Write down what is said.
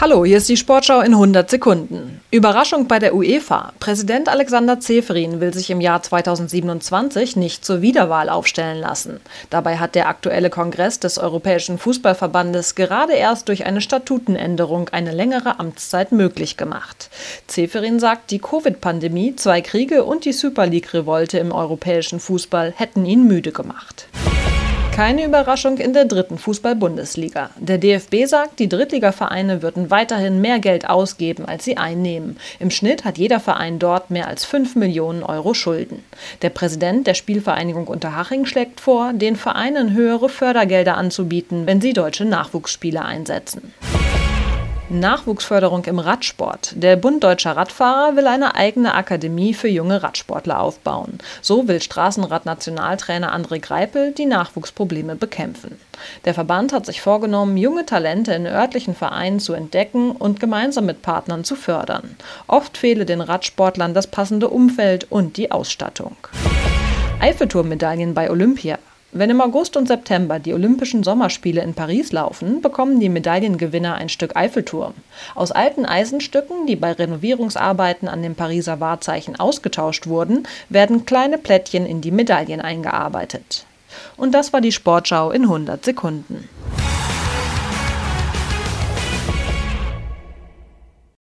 Hallo, hier ist die Sportschau in 100 Sekunden. Überraschung bei der UEFA. Präsident Alexander Zeferin will sich im Jahr 2027 nicht zur Wiederwahl aufstellen lassen. Dabei hat der aktuelle Kongress des Europäischen Fußballverbandes gerade erst durch eine Statutenänderung eine längere Amtszeit möglich gemacht. Zeferin sagt, die Covid-Pandemie, zwei Kriege und die Super League-Revolte im europäischen Fußball hätten ihn müde gemacht. Keine Überraschung in der dritten Fußball-Bundesliga. Der DFB sagt, die Drittligavereine würden weiterhin mehr Geld ausgeben, als sie einnehmen. Im Schnitt hat jeder Verein dort mehr als 5 Millionen Euro Schulden. Der Präsident der Spielvereinigung Unterhaching schlägt vor, den Vereinen höhere Fördergelder anzubieten, wenn sie deutsche Nachwuchsspieler einsetzen. Nachwuchsförderung im Radsport. Der Bund Deutscher Radfahrer will eine eigene Akademie für junge Radsportler aufbauen. So will Straßenradnationaltrainer André Greipel die Nachwuchsprobleme bekämpfen. Der Verband hat sich vorgenommen, junge Talente in örtlichen Vereinen zu entdecken und gemeinsam mit Partnern zu fördern. Oft fehle den Radsportlern das passende Umfeld und die Ausstattung. Eiffelturmmedaillen bei Olympia. Wenn im August und September die Olympischen Sommerspiele in Paris laufen, bekommen die Medaillengewinner ein Stück Eiffelturm. Aus alten Eisenstücken, die bei Renovierungsarbeiten an dem Pariser Wahrzeichen ausgetauscht wurden, werden kleine Plättchen in die Medaillen eingearbeitet. Und das war die Sportschau in 100 Sekunden.